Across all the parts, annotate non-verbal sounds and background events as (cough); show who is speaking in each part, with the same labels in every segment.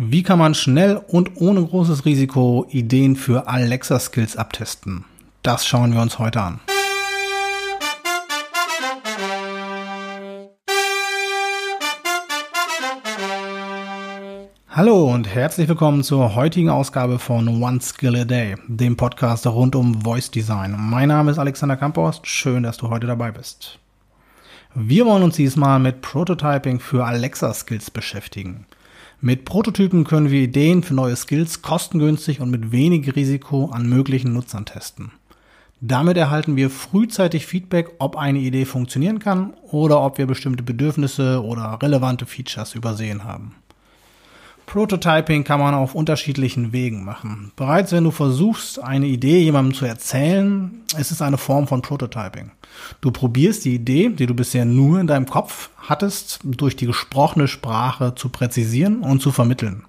Speaker 1: Wie kann man schnell und ohne großes Risiko Ideen für Alexa Skills abtesten? Das schauen wir uns heute an. Hallo und herzlich willkommen zur heutigen Ausgabe von One Skill a Day, dem Podcast rund um Voice Design. Mein Name ist Alexander Kamphorst, schön, dass du heute dabei bist. Wir wollen uns diesmal mit Prototyping für Alexa Skills beschäftigen. Mit Prototypen können wir Ideen für neue Skills kostengünstig und mit wenig Risiko an möglichen Nutzern testen. Damit erhalten wir frühzeitig Feedback, ob eine Idee funktionieren kann oder ob wir bestimmte Bedürfnisse oder relevante Features übersehen haben. Prototyping kann man auf unterschiedlichen Wegen machen. Bereits wenn du versuchst, eine Idee jemandem zu erzählen, ist es eine Form von Prototyping. Du probierst die Idee, die du bisher nur in deinem Kopf hattest, durch die gesprochene Sprache zu präzisieren und zu vermitteln.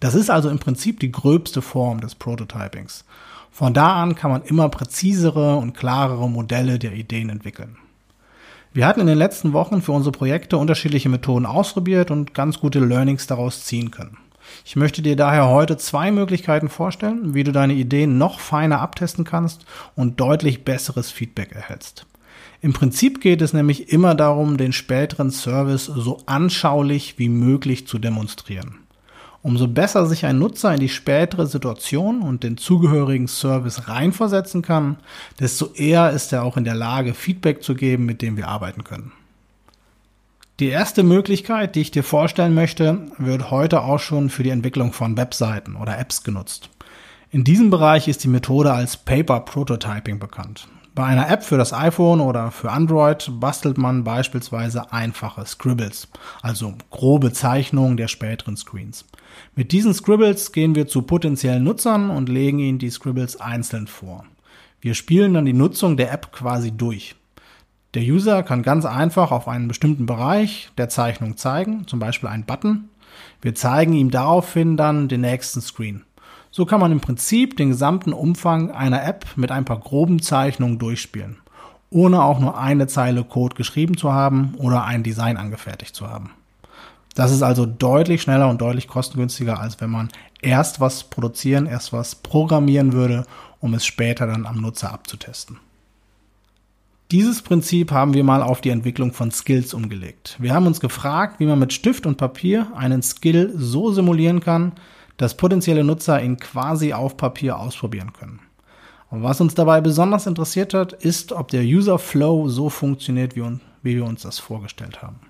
Speaker 1: Das ist also im Prinzip die gröbste Form des Prototypings. Von da an kann man immer präzisere und klarere Modelle der Ideen entwickeln. Wir hatten in den letzten Wochen für unsere Projekte unterschiedliche Methoden ausprobiert und ganz gute Learnings daraus ziehen können. Ich möchte dir daher heute zwei Möglichkeiten vorstellen, wie du deine Ideen noch feiner abtesten kannst und deutlich besseres Feedback erhältst. Im Prinzip geht es nämlich immer darum, den späteren Service so anschaulich wie möglich zu demonstrieren. Umso besser sich ein Nutzer in die spätere Situation und den zugehörigen Service reinversetzen kann, desto eher ist er auch in der Lage, Feedback zu geben, mit dem wir arbeiten können. Die erste Möglichkeit, die ich dir vorstellen möchte, wird heute auch schon für die Entwicklung von Webseiten oder Apps genutzt. In diesem Bereich ist die Methode als Paper Prototyping bekannt. Bei einer App für das iPhone oder für Android bastelt man beispielsweise einfache Scribbles, also grobe Zeichnungen der späteren Screens. Mit diesen Scribbles gehen wir zu potenziellen Nutzern und legen ihnen die Scribbles einzeln vor. Wir spielen dann die Nutzung der App quasi durch. Der User kann ganz einfach auf einen bestimmten Bereich der Zeichnung zeigen, zum Beispiel einen Button. Wir zeigen ihm daraufhin dann den nächsten Screen. So kann man im Prinzip den gesamten Umfang einer App mit ein paar groben Zeichnungen durchspielen, ohne auch nur eine Zeile Code geschrieben zu haben oder ein Design angefertigt zu haben. Das ist also deutlich schneller und deutlich kostengünstiger, als wenn man erst was produzieren, erst was programmieren würde, um es später dann am Nutzer abzutesten. Dieses Prinzip haben wir mal auf die Entwicklung von Skills umgelegt. Wir haben uns gefragt, wie man mit Stift und Papier einen Skill so simulieren kann, dass potenzielle Nutzer ihn quasi auf Papier ausprobieren können. Und was uns dabei besonders interessiert hat, ist, ob der User Flow so funktioniert, wie, wie wir uns das vorgestellt haben.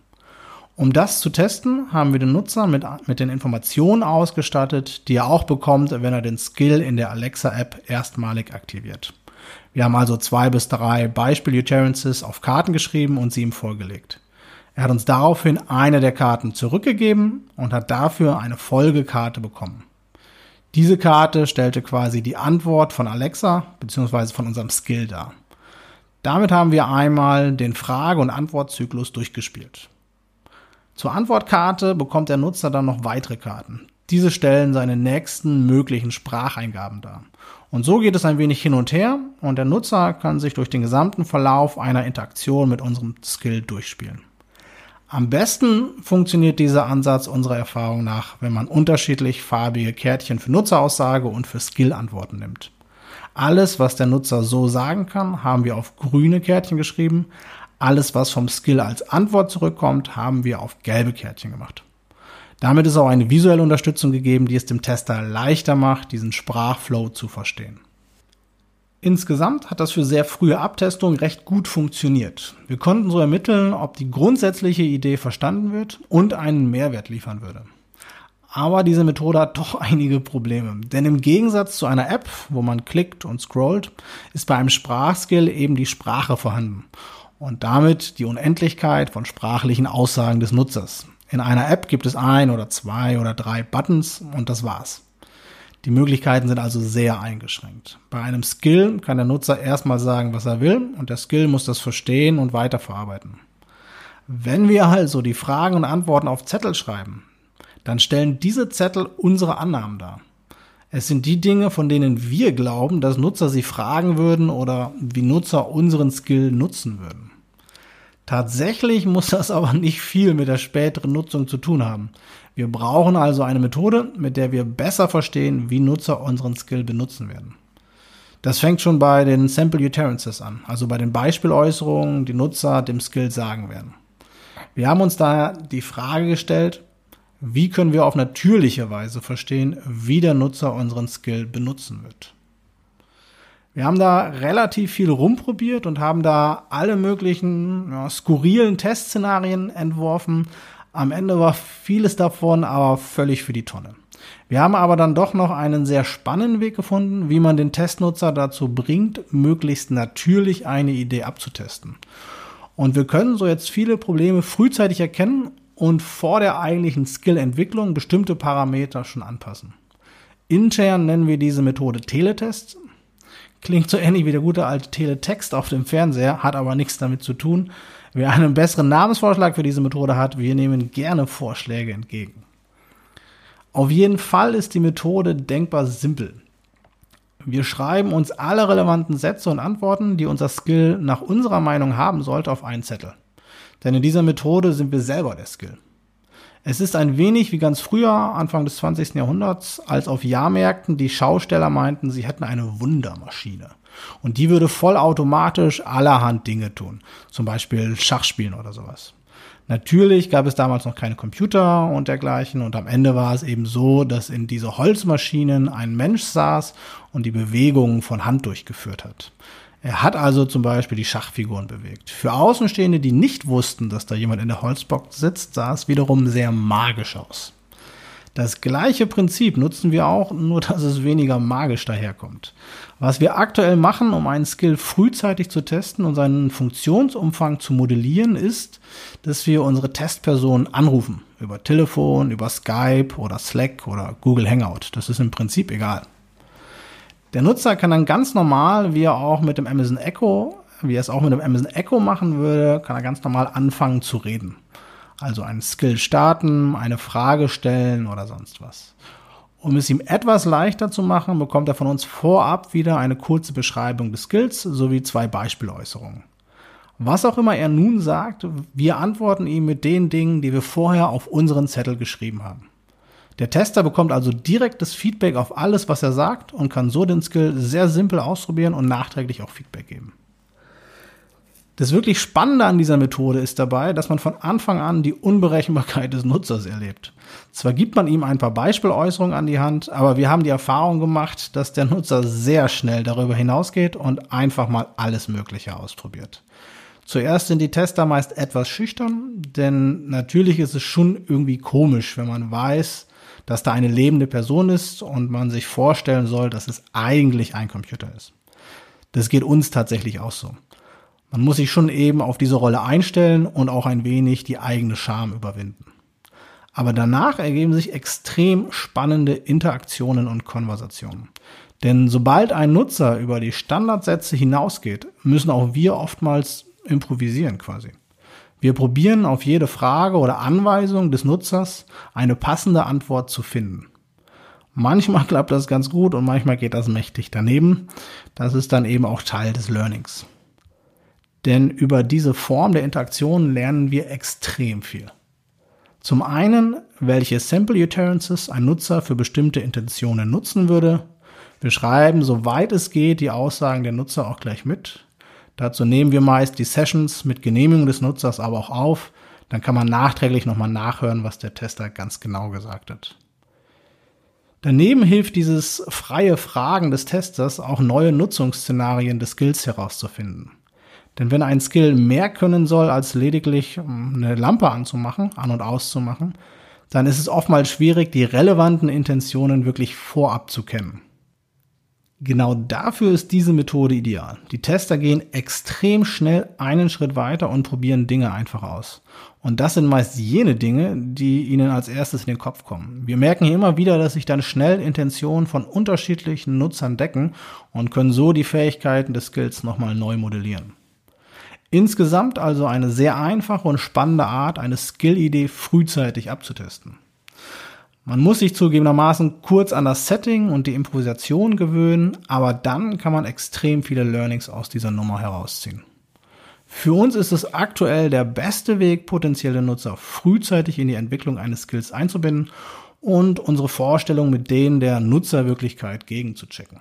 Speaker 1: Um das zu testen, haben wir den Nutzer mit, mit den Informationen ausgestattet, die er auch bekommt, wenn er den Skill in der Alexa-App erstmalig aktiviert. Wir haben also zwei bis drei Beispiel-Utterances auf Karten geschrieben und sie ihm vorgelegt. Er hat uns daraufhin eine der Karten zurückgegeben und hat dafür eine Folgekarte bekommen. Diese Karte stellte quasi die Antwort von Alexa bzw. von unserem Skill dar. Damit haben wir einmal den Frage- und Antwortzyklus durchgespielt. Zur Antwortkarte bekommt der Nutzer dann noch weitere Karten. Diese stellen seine nächsten möglichen Spracheingaben dar. Und so geht es ein wenig hin und her und der Nutzer kann sich durch den gesamten Verlauf einer Interaktion mit unserem Skill durchspielen. Am besten funktioniert dieser Ansatz unserer Erfahrung nach, wenn man unterschiedlich farbige Kärtchen für Nutzeraussage und für Skill-Antworten nimmt. Alles, was der Nutzer so sagen kann, haben wir auf grüne Kärtchen geschrieben. Alles, was vom Skill als Antwort zurückkommt, haben wir auf gelbe Kärtchen gemacht. Damit ist auch eine visuelle Unterstützung gegeben, die es dem Tester leichter macht, diesen Sprachflow zu verstehen. Insgesamt hat das für sehr frühe Abtestung recht gut funktioniert. Wir konnten so ermitteln, ob die grundsätzliche Idee verstanden wird und einen Mehrwert liefern würde. Aber diese Methode hat doch (laughs) einige Probleme. Denn im Gegensatz zu einer App, wo man klickt und scrollt, ist bei einem Sprachskill eben die Sprache vorhanden. Und damit die Unendlichkeit von sprachlichen Aussagen des Nutzers. In einer App gibt es ein oder zwei oder drei Buttons und das war's. Die Möglichkeiten sind also sehr eingeschränkt. Bei einem Skill kann der Nutzer erstmal sagen, was er will und der Skill muss das verstehen und weiterverarbeiten. Wenn wir also die Fragen und Antworten auf Zettel schreiben, dann stellen diese Zettel unsere Annahmen dar. Es sind die Dinge, von denen wir glauben, dass Nutzer sie fragen würden oder wie Nutzer unseren Skill nutzen würden. Tatsächlich muss das aber nicht viel mit der späteren Nutzung zu tun haben. Wir brauchen also eine Methode, mit der wir besser verstehen, wie Nutzer unseren Skill benutzen werden. Das fängt schon bei den Sample Utterances an, also bei den Beispieläußerungen, die Nutzer dem Skill sagen werden. Wir haben uns daher die Frage gestellt, wie können wir auf natürliche Weise verstehen, wie der Nutzer unseren Skill benutzen wird. Wir haben da relativ viel rumprobiert und haben da alle möglichen ja, skurrilen Testszenarien entworfen. Am Ende war vieles davon aber völlig für die Tonne. Wir haben aber dann doch noch einen sehr spannenden Weg gefunden, wie man den Testnutzer dazu bringt, möglichst natürlich eine Idee abzutesten. Und wir können so jetzt viele Probleme frühzeitig erkennen und vor der eigentlichen Skill-Entwicklung bestimmte Parameter schon anpassen. Intern nennen wir diese Methode Teletest. Klingt so ähnlich wie der gute alte Teletext auf dem Fernseher, hat aber nichts damit zu tun. Wer einen besseren Namensvorschlag für diese Methode hat, wir nehmen gerne Vorschläge entgegen. Auf jeden Fall ist die Methode denkbar simpel. Wir schreiben uns alle relevanten Sätze und Antworten, die unser Skill nach unserer Meinung haben sollte, auf einen Zettel. Denn in dieser Methode sind wir selber der Skill. Es ist ein wenig wie ganz früher, Anfang des 20. Jahrhunderts, als auf Jahrmärkten die Schausteller meinten, sie hätten eine Wundermaschine. Und die würde vollautomatisch allerhand Dinge tun. Zum Beispiel Schachspielen oder sowas. Natürlich gab es damals noch keine Computer und dergleichen und am Ende war es eben so, dass in diese Holzmaschinen ein Mensch saß und die Bewegungen von Hand durchgeführt hat. Er hat also zum Beispiel die Schachfiguren bewegt. Für Außenstehende, die nicht wussten, dass da jemand in der Holzbox sitzt, sah es wiederum sehr magisch aus. Das gleiche Prinzip nutzen wir auch, nur dass es weniger magisch daherkommt. Was wir aktuell machen, um einen Skill frühzeitig zu testen und seinen Funktionsumfang zu modellieren, ist, dass wir unsere Testpersonen anrufen. Über Telefon, über Skype oder Slack oder Google Hangout. Das ist im Prinzip egal. Der Nutzer kann dann ganz normal, wie er auch mit dem Amazon Echo, wie er es auch mit dem Amazon Echo machen würde, kann er ganz normal anfangen zu reden. Also einen Skill starten, eine Frage stellen oder sonst was. Um es ihm etwas leichter zu machen, bekommt er von uns vorab wieder eine kurze Beschreibung des Skills sowie zwei Beispieläußerungen. Was auch immer er nun sagt, wir antworten ihm mit den Dingen, die wir vorher auf unseren Zettel geschrieben haben. Der Tester bekommt also direktes Feedback auf alles, was er sagt und kann so den Skill sehr simpel ausprobieren und nachträglich auch Feedback geben. Das wirklich Spannende an dieser Methode ist dabei, dass man von Anfang an die Unberechenbarkeit des Nutzers erlebt. Zwar gibt man ihm ein paar Beispieläußerungen an die Hand, aber wir haben die Erfahrung gemacht, dass der Nutzer sehr schnell darüber hinausgeht und einfach mal alles Mögliche ausprobiert. Zuerst sind die Tester meist etwas schüchtern, denn natürlich ist es schon irgendwie komisch, wenn man weiß, dass da eine lebende Person ist und man sich vorstellen soll, dass es eigentlich ein Computer ist. Das geht uns tatsächlich auch so. Man muss sich schon eben auf diese Rolle einstellen und auch ein wenig die eigene Scham überwinden. Aber danach ergeben sich extrem spannende Interaktionen und Konversationen. Denn sobald ein Nutzer über die Standardsätze hinausgeht, müssen auch wir oftmals improvisieren quasi. Wir probieren auf jede Frage oder Anweisung des Nutzers eine passende Antwort zu finden. Manchmal (laughs) klappt das ganz gut und manchmal geht das mächtig daneben. Das ist dann eben auch Teil des Learnings. Denn über diese Form der Interaktion lernen wir extrem viel. Zum einen, welche Sample Utterances ein Nutzer für bestimmte Intentionen nutzen würde. Wir schreiben, soweit es geht, die Aussagen der Nutzer auch gleich mit. Dazu nehmen wir meist die Sessions mit Genehmigung des Nutzers aber auch auf. Dann kann man nachträglich nochmal nachhören, was der Tester ganz genau gesagt hat. Daneben hilft dieses freie Fragen des Testers auch neue Nutzungsszenarien des Skills herauszufinden. Denn wenn ein Skill mehr können soll, als lediglich eine Lampe anzumachen, an- und auszumachen, dann ist es oftmals schwierig, die relevanten Intentionen wirklich vorab zu kennen. Genau dafür ist diese Methode ideal. Die Tester gehen extrem schnell einen Schritt weiter und probieren Dinge einfach aus. Und das sind meist jene Dinge, die ihnen als erstes in den Kopf kommen. Wir merken hier immer wieder, dass sich dann schnell Intentionen von unterschiedlichen Nutzern decken und können so die Fähigkeiten des Skills nochmal neu modellieren. Insgesamt also eine sehr einfache und spannende Art, eine Skill-Idee frühzeitig abzutesten. Man muss sich zugegebenermaßen kurz an das Setting und die Improvisation gewöhnen, aber dann kann man extrem viele Learnings aus dieser Nummer herausziehen. Für uns ist es aktuell der beste Weg, potenzielle Nutzer frühzeitig in die Entwicklung eines Skills einzubinden und unsere Vorstellung mit denen der Nutzerwirklichkeit gegenzuchecken.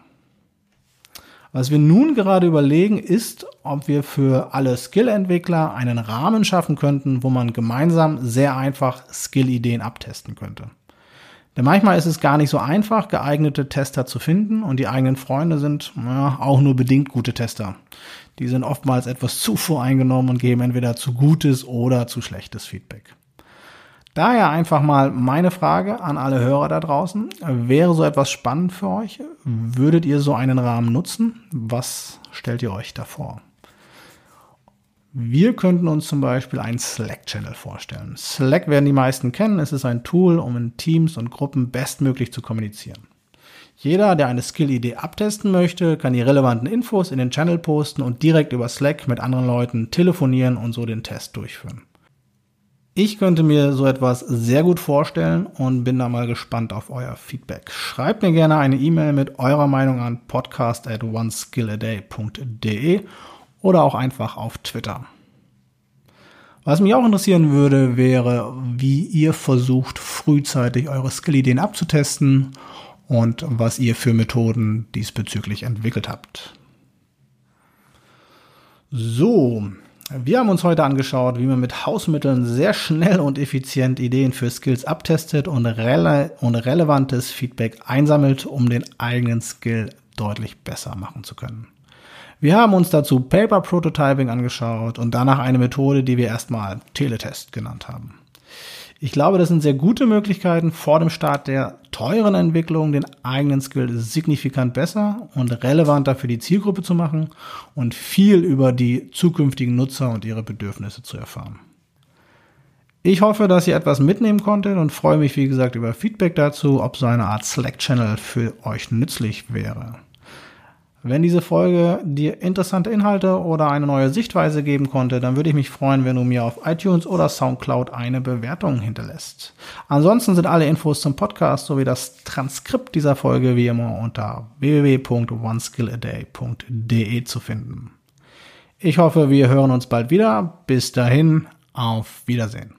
Speaker 1: Was wir nun gerade überlegen, ist, ob wir für alle Skill-Entwickler einen Rahmen schaffen könnten, wo man gemeinsam sehr einfach Skill-Ideen abtesten könnte. Denn manchmal ist es gar nicht so einfach, geeignete Tester zu finden und die eigenen Freunde sind ja, auch nur bedingt gute Tester. Die sind oftmals etwas zu voreingenommen und geben entweder zu gutes oder zu schlechtes Feedback. Daher einfach mal meine Frage an alle Hörer da draußen. Wäre so etwas spannend für euch? Würdet ihr so einen Rahmen nutzen? Was stellt ihr euch da vor? Wir könnten uns zum Beispiel einen Slack-Channel vorstellen. Slack werden die meisten kennen. Es ist ein Tool, um in Teams und Gruppen bestmöglich zu kommunizieren. Jeder, der eine Skill-Idee abtesten möchte, kann die relevanten Infos in den Channel posten und direkt über Slack mit anderen Leuten telefonieren und so den Test durchführen. Ich könnte mir so etwas sehr gut vorstellen und bin da mal gespannt auf euer Feedback. Schreibt mir gerne eine E-Mail mit eurer Meinung an podcast at oneskilladay.de oder auch einfach auf Twitter. Was mich auch interessieren würde, wäre, wie ihr versucht, frühzeitig eure Skill-Ideen abzutesten und was ihr für Methoden diesbezüglich entwickelt habt. So, wir haben uns heute angeschaut, wie man mit Hausmitteln sehr schnell und effizient Ideen für Skills abtestet und, rele und relevantes Feedback einsammelt, um den eigenen Skill deutlich besser machen zu können. Wir haben uns dazu Paper Prototyping angeschaut und danach eine Methode, die wir erstmal Teletest genannt haben. Ich glaube, das sind sehr gute Möglichkeiten, vor dem Start der teuren Entwicklung den eigenen Skill signifikant besser und relevanter für die Zielgruppe zu machen und viel über die zukünftigen Nutzer und ihre Bedürfnisse zu erfahren. Ich hoffe, dass ihr etwas mitnehmen konntet und freue mich, wie gesagt, über Feedback dazu, ob so eine Art Slack-Channel für euch nützlich wäre. Wenn diese Folge dir interessante Inhalte oder eine neue Sichtweise geben konnte, dann würde ich mich freuen, wenn du mir auf iTunes oder SoundCloud eine Bewertung hinterlässt. Ansonsten sind alle Infos zum Podcast sowie das Transkript dieser Folge wie immer unter www.oneskilladay.de zu finden. Ich hoffe, wir hören uns bald wieder. Bis dahin, auf Wiedersehen.